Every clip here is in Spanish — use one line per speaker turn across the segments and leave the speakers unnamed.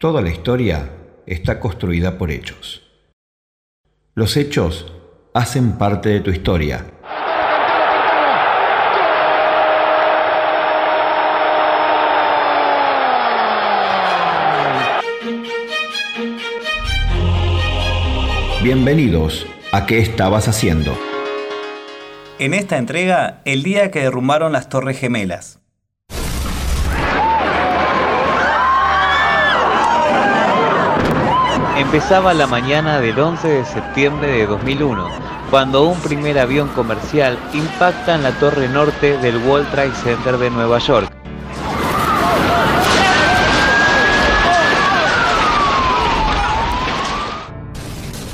Toda la historia está construida por hechos. Los hechos hacen parte de tu historia. Bienvenidos a ¿Qué estabas haciendo?
En esta entrega, el día que derrumbaron las Torres Gemelas.
Empezaba la mañana del 11 de septiembre de 2001, cuando un primer avión comercial impacta en la torre norte del World Trade Center de Nueva York.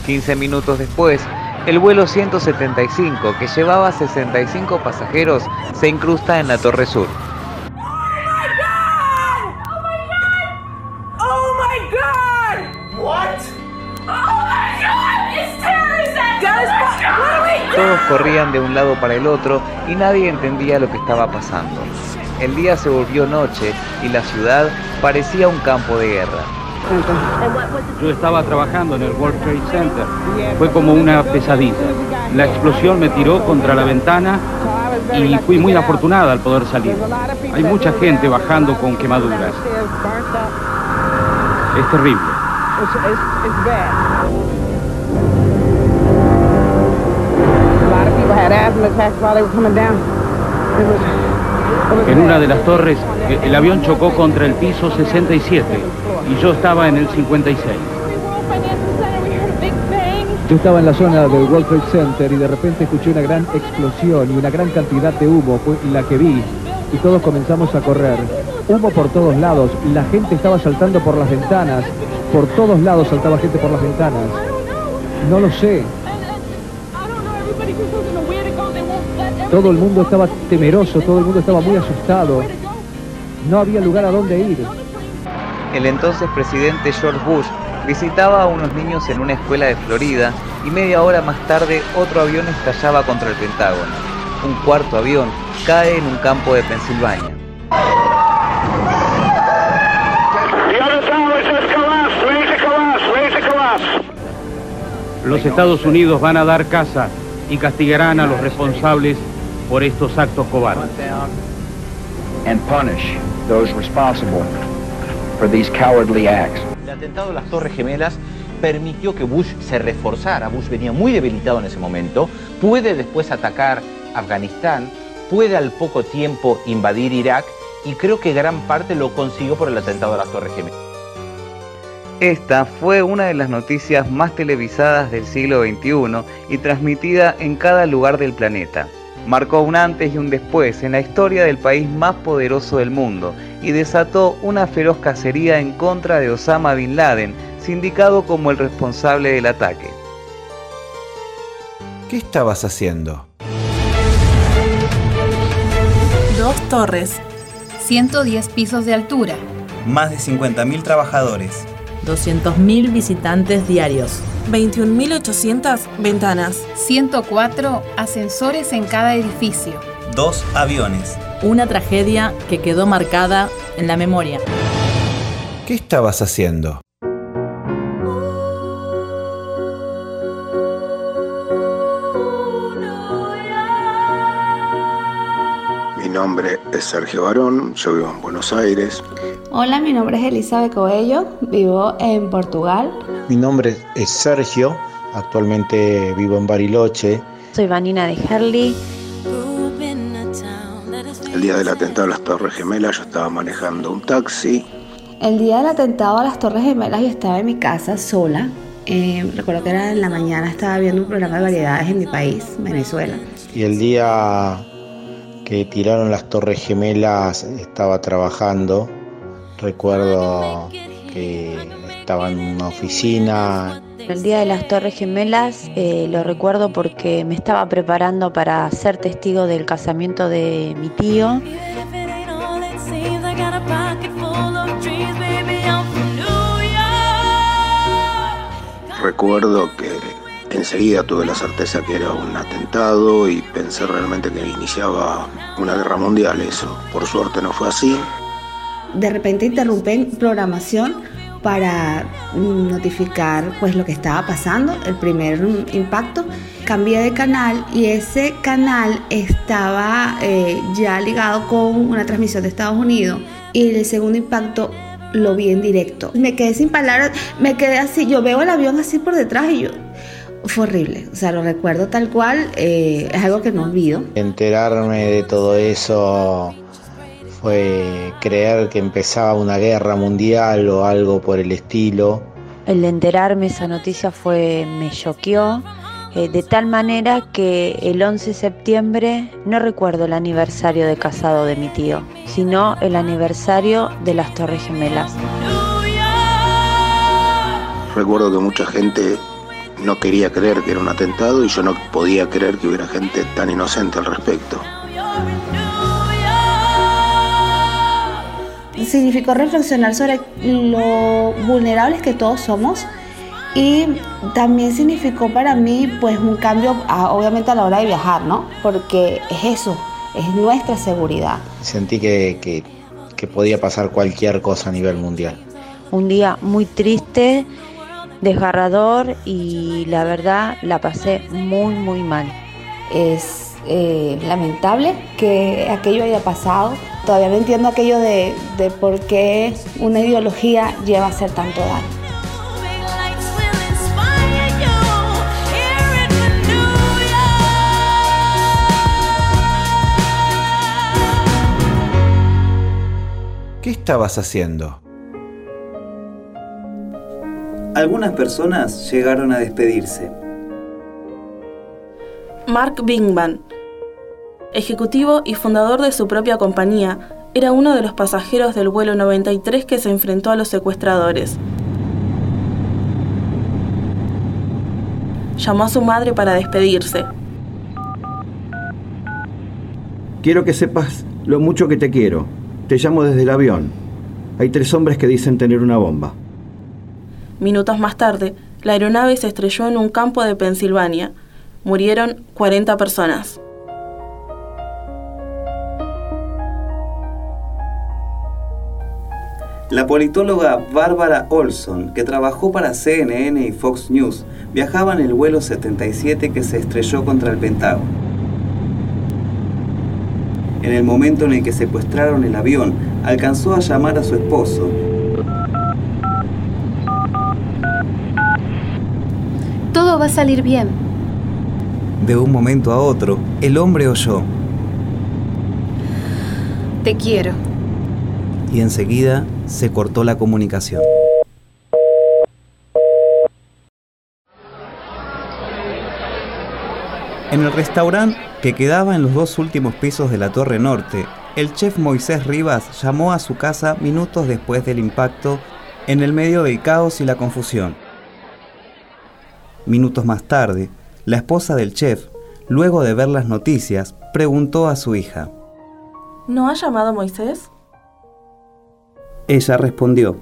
Quince minutos después, el vuelo 175, que llevaba 65 pasajeros, se incrusta en la Torre Sur. Corrían de un lado para el otro y nadie entendía lo que estaba pasando. El día se volvió noche y la ciudad parecía un campo de guerra.
Yo estaba trabajando en el World Trade Center. Fue como una pesadilla. La explosión me tiró contra la ventana y fui muy afortunada al poder salir. Hay mucha gente bajando con quemaduras. Es terrible. En una de las torres, eh, el avión chocó contra el piso 67 y yo estaba en el 56.
Yo estaba en la zona del World Trade Center y de repente escuché una gran explosión y una gran cantidad de humo, fue la que vi, y todos comenzamos a correr. Humo por todos lados, la gente estaba saltando por las ventanas, por todos lados saltaba gente por las ventanas. No lo sé, Todo el mundo estaba temeroso, todo el mundo estaba muy asustado. No había lugar a dónde ir.
El entonces presidente George Bush visitaba a unos niños en una escuela de Florida y media hora más tarde otro avión estallaba contra el Pentágono. Un cuarto avión cae en un campo de Pensilvania.
Los Estados Unidos van a dar casa y castigarán a los responsables por estos actos cobardes.
El atentado de las Torres Gemelas permitió que Bush se reforzara. Bush venía muy debilitado en ese momento. Puede después atacar Afganistán, puede al poco tiempo invadir Irak y creo que gran parte lo consiguió por el atentado de las Torres Gemelas.
Esta fue una de las noticias más televisadas del siglo XXI y transmitida en cada lugar del planeta. Marcó un antes y un después en la historia del país más poderoso del mundo y desató una feroz cacería en contra de Osama Bin Laden, sindicado como el responsable del ataque.
¿Qué estabas haciendo?
Dos torres, 110 pisos de altura,
Más de 50.000 trabajadores,
200.000 visitantes diarios.
21.800 ventanas,
104 ascensores en cada edificio.
dos aviones.
Una tragedia que quedó marcada en la memoria.
¿Qué estabas haciendo?
Mi nombre es Sergio Barón, yo vivo en Buenos Aires.
Hola, mi nombre es Elizabeth Coello, vivo en Portugal.
Mi nombre es Sergio, actualmente vivo en Bariloche.
Soy Vanina de Herley.
El día del atentado a las Torres Gemelas yo estaba manejando un taxi.
El día del atentado a las Torres Gemelas yo estaba en mi casa sola. Eh, recuerdo que era en la mañana, estaba viendo un programa de variedades en mi país, Venezuela.
Y el día que tiraron las Torres Gemelas estaba trabajando. Recuerdo que estaba en una oficina.
El día de las Torres Gemelas eh, lo recuerdo porque me estaba preparando para ser testigo del casamiento de mi tío.
Recuerdo que enseguida tuve la certeza que era un atentado y pensé realmente que iniciaba una guerra mundial eso. Por suerte no fue así.
De repente interrumpen programación para notificar pues lo que estaba pasando, el primer impacto. Cambié de canal y ese canal estaba eh, ya ligado con una transmisión de Estados Unidos y el segundo impacto lo vi en directo. Me quedé sin palabras, me quedé así, yo veo el avión así por detrás y yo, fue horrible, o sea, lo recuerdo tal cual, eh, es algo que no olvido.
Enterarme de todo eso fue creer que empezaba una guerra mundial o algo por el estilo.
El de enterarme esa noticia fue, me choqueó, eh, de tal manera que el 11 de septiembre no recuerdo el aniversario de casado de mi tío, sino el aniversario de las Torres Gemelas.
Recuerdo que mucha gente no quería creer que era un atentado y yo no podía creer que hubiera gente tan inocente al respecto.
Significó reflexionar sobre lo vulnerables que todos somos y también significó para mí pues un cambio obviamente a la hora de viajar, ¿no? Porque es eso, es nuestra seguridad.
Sentí que, que, que podía pasar cualquier cosa a nivel mundial.
Un día muy triste desgarrador y la verdad la pasé muy muy mal.
Es eh, lamentable que aquello haya pasado. Todavía no entiendo aquello de, de por qué una ideología lleva a hacer tanto daño.
¿Qué estabas haciendo?
Algunas personas llegaron a despedirse.
Mark Bingman, ejecutivo y fundador de su propia compañía, era uno de los pasajeros del vuelo 93 que se enfrentó a los secuestradores. Llamó a su madre para despedirse.
Quiero que sepas lo mucho que te quiero. Te llamo desde el avión. Hay tres hombres que dicen tener una bomba.
Minutos más tarde, la aeronave se estrelló en un campo de Pensilvania. Murieron 40 personas.
La politóloga Bárbara Olson, que trabajó para CNN y Fox News, viajaba en el vuelo 77 que se estrelló contra el Pentágono. En el momento en el que secuestraron el avión, alcanzó a llamar a su esposo,
Todo va a salir bien.
De un momento a otro, el hombre oyó.
Te quiero.
Y enseguida se cortó la comunicación. En el restaurante que quedaba en los dos últimos pisos de la Torre Norte, el chef Moisés Rivas llamó a su casa minutos después del impacto en el medio del caos y la confusión. Minutos más tarde, la esposa del chef, luego de ver las noticias, preguntó a su hija.
¿No ha llamado Moisés?
Ella respondió.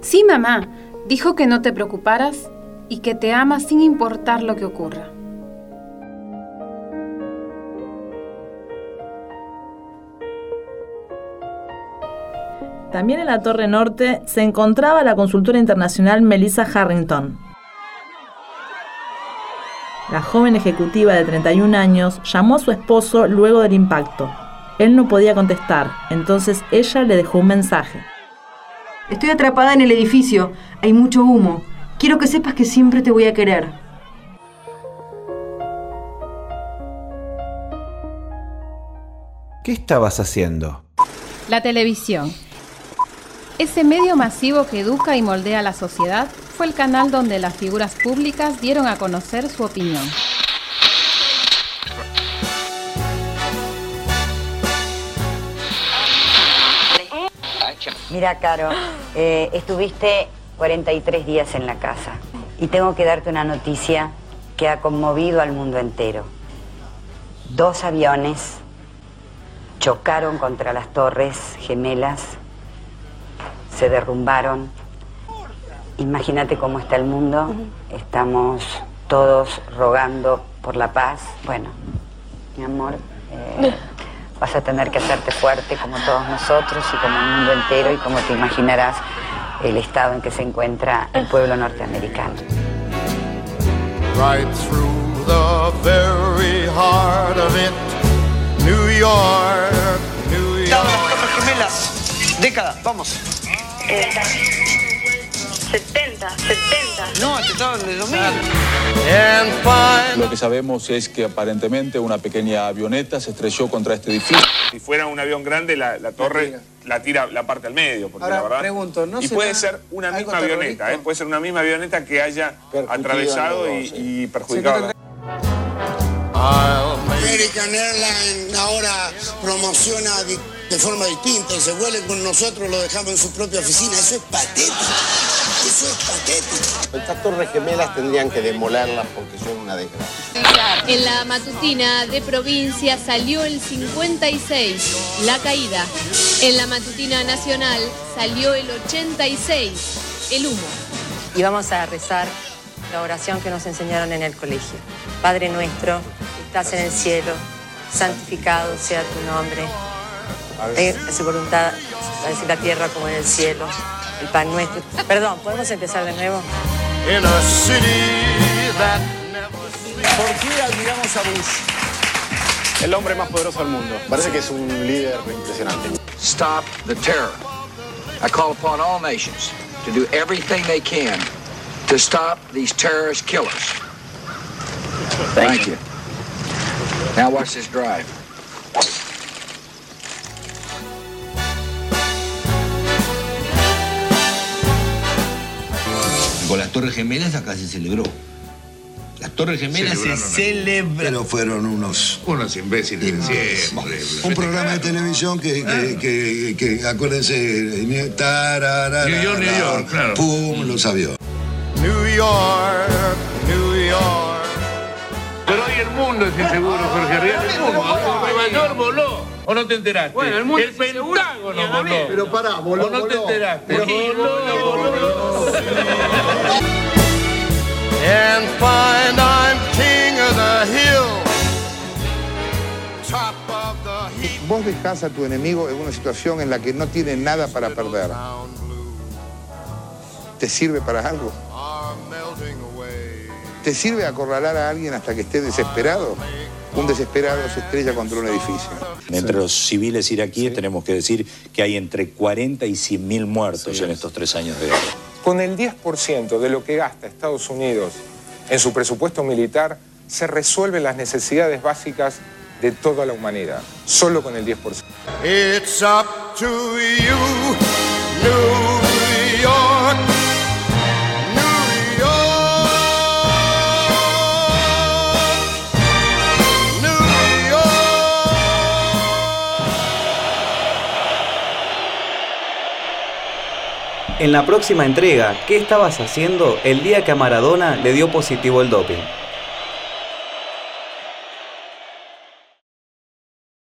Sí, mamá. Dijo que no te preocuparas y que te ama sin importar lo que ocurra.
También en la Torre Norte se encontraba la consultora internacional Melissa Harrington, la joven ejecutiva de 31 años llamó a su esposo luego del impacto. Él no podía contestar, entonces ella le dejó un mensaje.
Estoy atrapada en el edificio, hay mucho humo. Quiero que sepas que siempre te voy a querer.
¿Qué estabas haciendo?
La televisión. Ese medio masivo que educa y moldea la sociedad fue el canal donde las figuras públicas dieron a conocer su opinión.
Mira, Caro, eh, estuviste 43 días en la casa y tengo que darte una noticia que ha conmovido al mundo entero. Dos aviones chocaron contra las torres gemelas, se derrumbaron Imagínate cómo está el mundo. Estamos todos rogando por la paz. Bueno, mi amor, eh, vas a tener que hacerte fuerte como todos nosotros y como el mundo entero y como te imaginarás. el estado en que se encuentra el pueblo norteamericano.
Right through the very heart of it, New York, New York.
gemelas, década, vamos.
70, 70.
No, de 2000.
Lo que sabemos es que aparentemente una pequeña avioneta se estrelló contra este edificio.
Si fuera un avión grande, la, la torre la tira la parte al medio, porque
Ahora,
la verdad.
pregunto, ¿no
y puede ser una misma avioneta? ¿eh? puede ser una misma avioneta que haya atravesado y,
dos, sí.
y perjudicado.
American Airlines ahora promociona de forma distinta y se vuelven con nosotros, lo dejamos en su propia oficina. Eso es patético. Eso es patético.
Estas torres gemelas tendrían que demolerlas porque son una desgracia.
En la matutina de provincia salió el 56, la caída. En la matutina nacional salió el 86, el humo.
Y vamos a rezar la oración que nos enseñaron en el colegio. Padre nuestro, estás en el cielo, santificado sea tu nombre. Hágase su voluntad, así en la tierra como en el cielo. El pan nuestro. Perdón, ¿podemos empezar de nuevo?
In a city that
¿Por qué admiramos a Bush?
El hombre más poderoso del mundo.
Parece que es un líder impresionante.
Stop the terror. I call upon all nations to do everything they can to stop these terrorist killers. Thank you. Now watch this drive.
Con las Torres Gemelas acá se celebró. Las Torres Gemelas se
Celebraron.
celebran.
Pero fueron unos... Unos imbéciles de siempre. Un programa de televisión que, que, que, que, acuérdense, New, tararara, New York, New York, claro. Pum, los aviones.
New York, New York.
Pero hoy el mundo es inseguro, Jorge Arriaga. El mundo. Nueva York voló. ¿O no te enteraste?
Bueno, el mundo es
Pentágono voló.
Pero pará, voló,
¿O no te enteraste?
Voló, voló,
And find I'm king of the hill. Top of the heap.
Vos dejás a tu enemigo en una situación en la que no tiene nada para perder. ¿Te sirve para algo? ¿Te sirve acorralar a alguien hasta que esté desesperado? Un desesperado se estrella contra un edificio.
Entre los civiles iraquíes tenemos que decir que hay entre 40 y 100 mil muertos en estos tres años de guerra.
Con el 10% de lo que gasta Estados Unidos en su presupuesto militar, se resuelven las necesidades básicas de toda la humanidad. Solo con el 10%.
It's up to you,
En la próxima entrega, ¿qué estabas haciendo el día que a Maradona le dio positivo el doping?